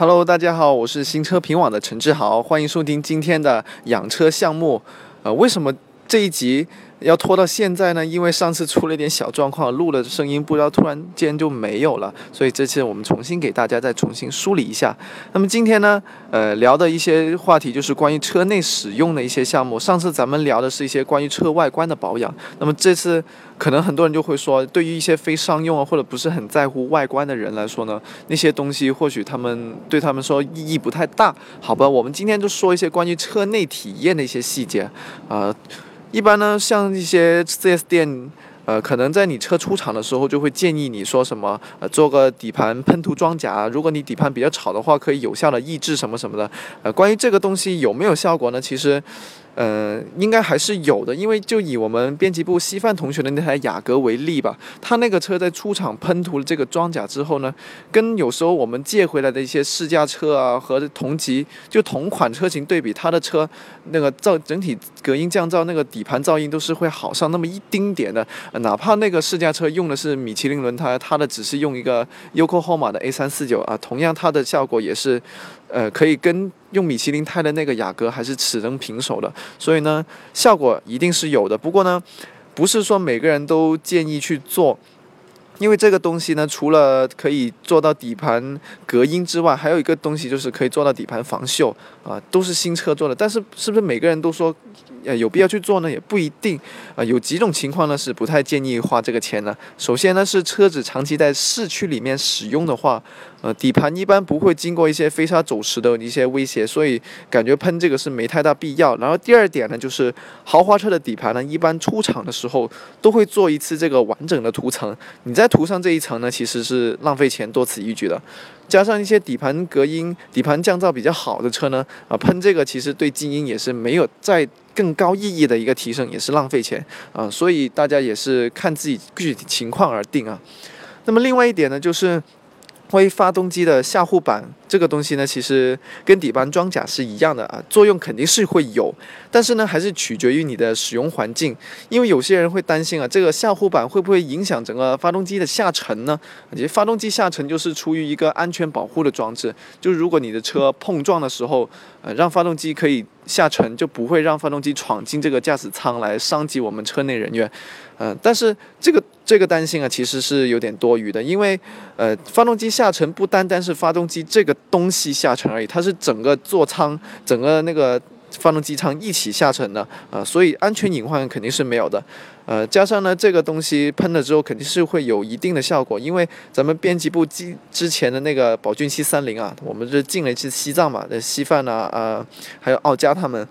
Hello，大家好，我是新车评网的陈志豪，欢迎收听今天的养车项目。呃，为什么这一集？要拖到现在呢，因为上次出了一点小状况，录了声音不知道突然间就没有了，所以这次我们重新给大家再重新梳理一下。那么今天呢，呃，聊的一些话题就是关于车内使用的一些项目。上次咱们聊的是一些关于车外观的保养，那么这次可能很多人就会说，对于一些非商用啊或者不是很在乎外观的人来说呢，那些东西或许他们对他们说意义不太大。好吧，我们今天就说一些关于车内体验的一些细节，啊。一般呢，像一些 4S 店，呃，可能在你车出厂的时候就会建议你说什么，呃，做个底盘喷涂装甲，如果你底盘比较吵的话，可以有效的抑制什么什么的。呃，关于这个东西有没有效果呢？其实。呃，应该还是有的，因为就以我们编辑部稀饭同学的那台雅阁为例吧，他那个车在出厂喷涂了这个装甲之后呢，跟有时候我们借回来的一些试驾车啊和同级就同款车型对比，他的车那个噪整体隔音降噪那个底盘噪音都是会好上那么一丁点的，哪怕那个试驾车用的是米其林轮胎，它的只是用一个 Yokohama 的 A 三四九啊，同样它的效果也是。呃，可以跟用米其林胎的那个雅阁还是齿能平手的，所以呢，效果一定是有的。不过呢，不是说每个人都建议去做，因为这个东西呢，除了可以做到底盘隔音之外，还有一个东西就是可以做到底盘防锈啊，都是新车做的。但是是不是每个人都说？呃，有必要去做呢，也不一定。啊，有几种情况呢是不太建议花这个钱的。首先呢是车子长期在市区里面使用的话，呃，底盘一般不会经过一些飞沙走石的一些威胁，所以感觉喷这个是没太大必要。然后第二点呢就是豪华车的底盘呢，一般出厂的时候都会做一次这个完整的涂层，你再涂上这一层呢，其实是浪费钱，多此一举的。加上一些底盘隔音、底盘降噪比较好的车呢，啊，喷这个其实对静音也是没有再更高意义的一个提升，也是浪费钱啊，所以大家也是看自己具体情况而定啊。那么另外一点呢，就是。关于发动机的下护板。这个东西呢，其实跟底盘装甲是一样的啊，作用肯定是会有，但是呢，还是取决于你的使用环境。因为有些人会担心啊，这个下护板会不会影响整个发动机的下沉呢？其实发动机下沉就是出于一个安全保护的装置，就如果你的车碰撞的时候，呃，让发动机可以下沉，就不会让发动机闯进这个驾驶舱来伤及我们车内人员。嗯，但是这个这个担心啊，其实是有点多余的，因为呃，发动机下沉不单单是发动机这个东西下沉而已，它是整个座舱、整个那个发动机舱一起下沉的啊，所以安全隐患肯定是没有的。呃，加上呢，这个东西喷了之后肯定是会有一定的效果，因为咱们编辑部之之前的那个宝骏七三零啊，我们是进了一次西藏嘛，那稀饭啊，呃，还有奥佳他们，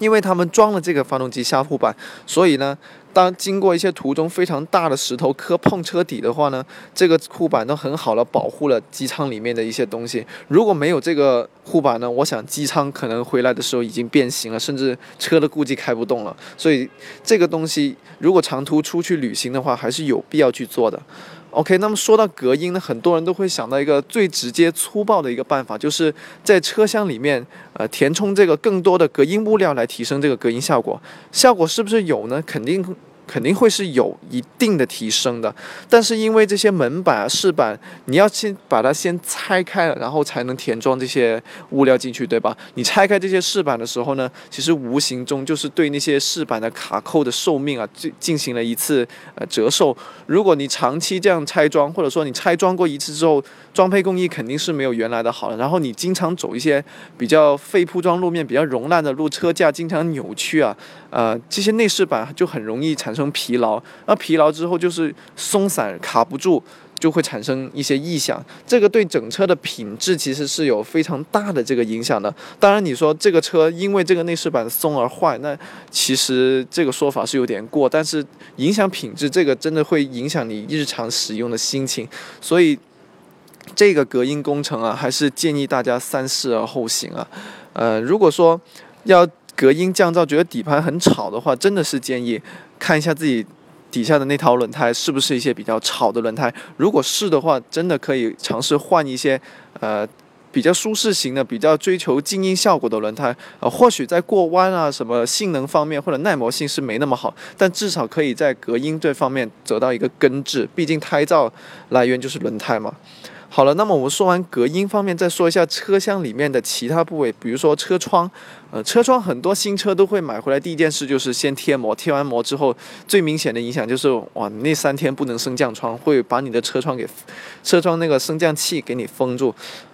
因为他们装了这个发动机下护板，所以呢。当经过一些途中非常大的石头磕碰车底的话呢，这个护板都很好的保护了机舱里面的一些东西。如果没有这个护板呢，我想机舱可能回来的时候已经变形了，甚至车都估计开不动了。所以这个东西如果长途出去旅行的话，还是有必要去做的。OK，那么说到隔音呢，很多人都会想到一个最直接粗暴的一个办法，就是在车厢里面呃填充这个更多的隔音物料来提升这个隔音效果。效果是不是有呢？肯定。肯定会是有一定的提升的，但是因为这些门板啊、饰板，你要先把它先拆开了，然后才能填装这些物料进去，对吧？你拆开这些饰板的时候呢，其实无形中就是对那些饰板的卡扣的寿命啊，进进行了一次呃折寿。如果你长期这样拆装，或者说你拆装过一次之后，装配工艺肯定是没有原来的好了。然后你经常走一些比较废铺装路面、比较容烂的路，车架经常扭曲啊，呃，这些内饰板就很容易产生。成疲劳，那疲劳之后就是松散卡不住，就会产生一些异响。这个对整车的品质其实是有非常大的这个影响的。当然，你说这个车因为这个内饰板松而坏，那其实这个说法是有点过。但是影响品质，这个真的会影响你日常使用的心情。所以这个隔音工程啊，还是建议大家三思而后行啊。呃，如果说要隔音降噪，觉得底盘很吵的话，真的是建议看一下自己底下的那套轮胎是不是一些比较吵的轮胎。如果是的话，真的可以尝试换一些呃比较舒适型的、比较追求静音效果的轮胎。呃，或许在过弯啊、什么性能方面或者耐磨性是没那么好，但至少可以在隔音这方面得到一个根治。毕竟胎噪来源就是轮胎嘛。好了，那么我们说完隔音方面，再说一下车厢里面的其他部位，比如说车窗。呃，车窗很多新车都会买回来，第一件事就是先贴膜，贴完膜之后，最明显的影响就是哇，那三天不能升降窗，会把你的车窗给车窗那个升降器给你封住。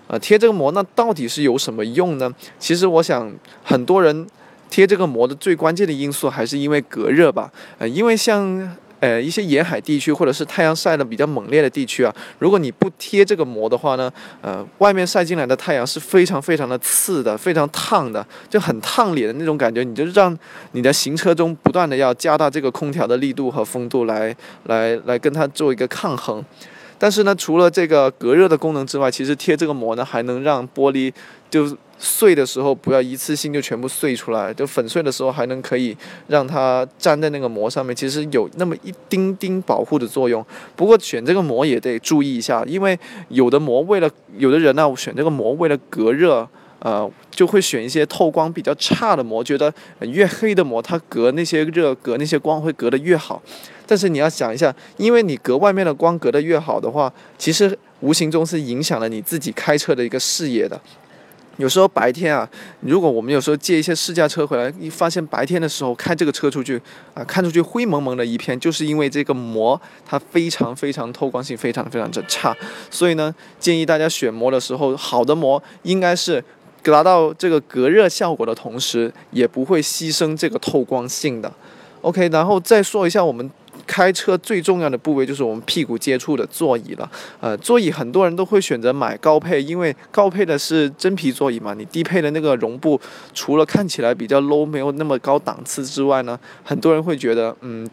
呃，贴这个膜那到底是有什么用呢？其实我想很多人贴这个膜的最关键的因素还是因为隔热吧。呃，因为像。呃，一些沿海地区或者是太阳晒的比较猛烈的地区啊，如果你不贴这个膜的话呢，呃，外面晒进来的太阳是非常非常的刺的，非常烫的，就很烫脸的那种感觉，你就让你的行车中不断的要加大这个空调的力度和风度来来来跟它做一个抗衡。但是呢，除了这个隔热的功能之外，其实贴这个膜呢，还能让玻璃就碎的时候不要一次性就全部碎出来，就粉碎的时候还能可以让它粘在那个膜上面，其实有那么一丁丁保护的作用。不过选这个膜也得注意一下，因为有的膜为了有的人呢选这个膜为了隔热。呃，就会选一些透光比较差的膜，觉得越黑的膜它隔那些热、隔那些光会隔得越好。但是你要想一下，因为你隔外面的光隔得越好的话，其实无形中是影响了你自己开车的一个视野的。有时候白天啊，如果我们有时候借一些试驾车回来，一发现白天的时候开这个车出去啊，看出去灰蒙蒙的一片，就是因为这个膜它非常非常透光性非常非常的差。所以呢，建议大家选膜的时候，好的膜应该是。达到这个隔热效果的同时，也不会牺牲这个透光性的。OK，然后再说一下我们开车最重要的部位，就是我们屁股接触的座椅了。呃，座椅很多人都会选择买高配，因为高配的是真皮座椅嘛。你低配的那个绒布，除了看起来比较 low，没有那么高档次之外呢，很多人会觉得，嗯，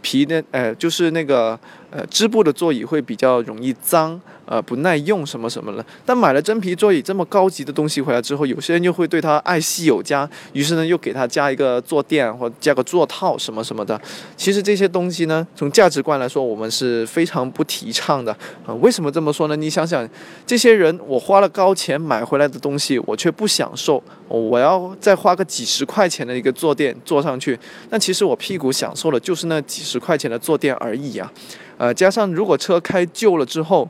皮的，呃，就是那个。呃，织布的座椅会比较容易脏，呃，不耐用什么什么的。但买了真皮座椅这么高级的东西回来之后，有些人又会对它爱惜有加，于是呢，又给它加一个坐垫或加个座套什么什么的。其实这些东西呢，从价值观来说，我们是非常不提倡的。啊，为什么这么说呢？你想想，这些人我花了高钱买回来的东西，我却不享受，我要再花个几十块钱的一个坐垫坐上去，那其实我屁股享受的就是那几十块钱的坐垫而已啊。呃，加上如果车开旧了之后，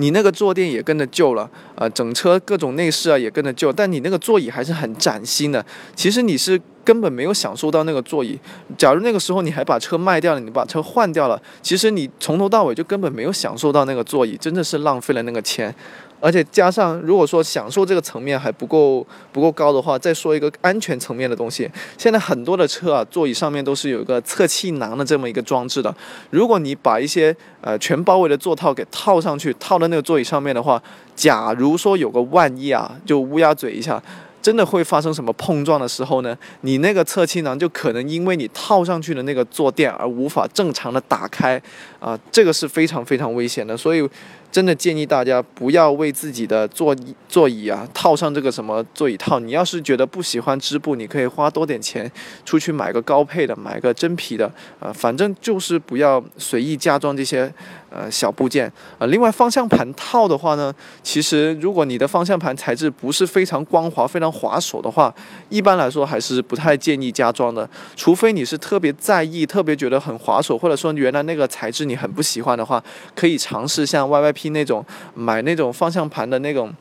你那个坐垫也跟着旧了，呃，整车各种内饰啊也跟着旧，但你那个座椅还是很崭新的。其实你是根本没有享受到那个座椅。假如那个时候你还把车卖掉了，你把车换掉了，其实你从头到尾就根本没有享受到那个座椅，真的是浪费了那个钱。而且加上，如果说享受这个层面还不够不够高的话，再说一个安全层面的东西。现在很多的车啊，座椅上面都是有一个侧气囊的这么一个装置的。如果你把一些呃全包围的座套给套上去，套在那个座椅上面的话，假如说有个万一啊，就乌鸦嘴一下。真的会发生什么碰撞的时候呢？你那个侧气囊就可能因为你套上去的那个坐垫而无法正常的打开，啊，这个是非常非常危险的。所以，真的建议大家不要为自己的座椅座椅啊套上这个什么座椅套。你要是觉得不喜欢织布，你可以花多点钱出去买个高配的，买个真皮的，啊，反正就是不要随意加装这些。呃，小部件啊，另外方向盘套的话呢，其实如果你的方向盘材质不是非常光滑、非常滑手的话，一般来说还是不太建议加装的。除非你是特别在意、特别觉得很滑手，或者说原来那个材质你很不喜欢的话，可以尝试像 YYP 那种买那种方向盘的那种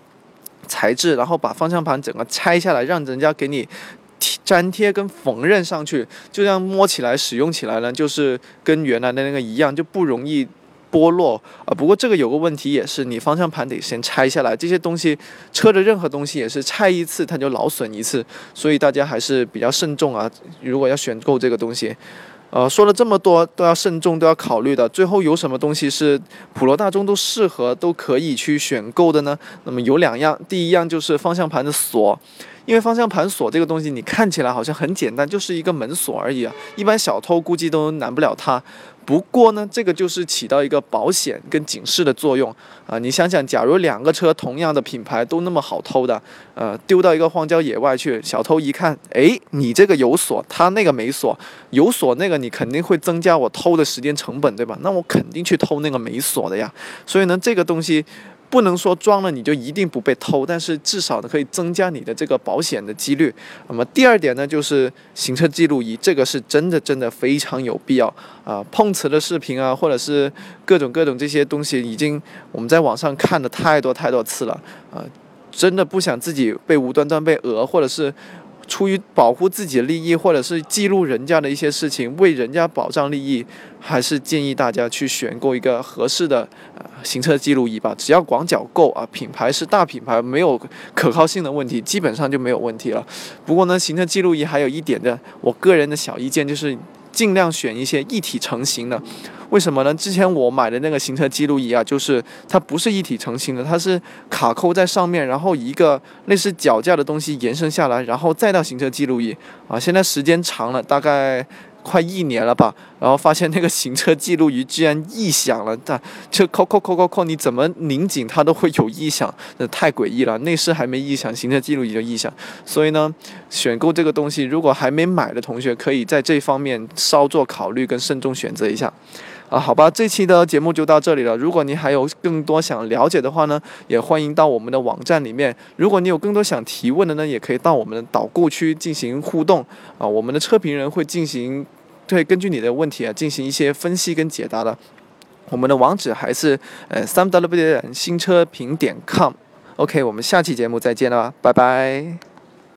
材质，然后把方向盘整个拆下来，让人家给你粘贴跟缝纫上去，就这样摸起来、使用起来呢，就是跟原来的那个一样，就不容易。剥落啊，不过这个有个问题也是，你方向盘得先拆下来，这些东西车的任何东西也是拆一次它就劳损一次，所以大家还是比较慎重啊。如果要选购这个东西，呃，说了这么多都要慎重，都要考虑的。最后有什么东西是普罗大众都适合、都可以去选购的呢？那么有两样，第一样就是方向盘的锁。因为方向盘锁这个东西，你看起来好像很简单，就是一个门锁而已啊。一般小偷估计都难不了它。不过呢，这个就是起到一个保险跟警示的作用啊。你想想，假如两个车同样的品牌都那么好偷的，呃，丢到一个荒郊野外去，小偷一看，哎，你这个有锁，他那个没锁，有锁那个你肯定会增加我偷的时间成本，对吧？那我肯定去偷那个没锁的呀。所以呢，这个东西。不能说装了你就一定不被偷，但是至少呢可以增加你的这个保险的几率。那么第二点呢，就是行车记录仪，这个是真的真的非常有必要啊！碰瓷的视频啊，或者是各种各种这些东西，已经我们在网上看的太多太多次了啊！真的不想自己被无端端被讹，或者是。出于保护自己的利益，或者是记录人家的一些事情，为人家保障利益，还是建议大家去选购一个合适的呃行车记录仪吧。只要广角够啊，品牌是大品牌，没有可靠性的问题，基本上就没有问题了。不过呢，行车记录仪还有一点的，我个人的小意见就是。尽量选一些一体成型的，为什么呢？之前我买的那个行车记录仪啊，就是它不是一体成型的，它是卡扣在上面，然后一个类似脚架的东西延伸下来，然后再到行车记录仪啊。现在时间长了，大概。快一年了吧，然后发现那个行车记录仪居然异响了，但就扣扣扣扣扣，你怎么拧紧它都会有异响，那太诡异了。内饰还没异响，行车记录仪就异响。所以呢，选购这个东西，如果还没买的同学，可以在这方面稍作考虑跟慎重选择一下。啊，好吧，这期的节目就到这里了。如果您还有更多想了解的话呢，也欢迎到我们的网站里面。如果你有更多想提问的呢，也可以到我们的导购区进行互动。啊，我们的车评人会进行。会根据你的问题啊进行一些分析跟解答的。我们的网址还是呃三 w 点新车评点 com。OK，我们下期节目再见了，拜拜。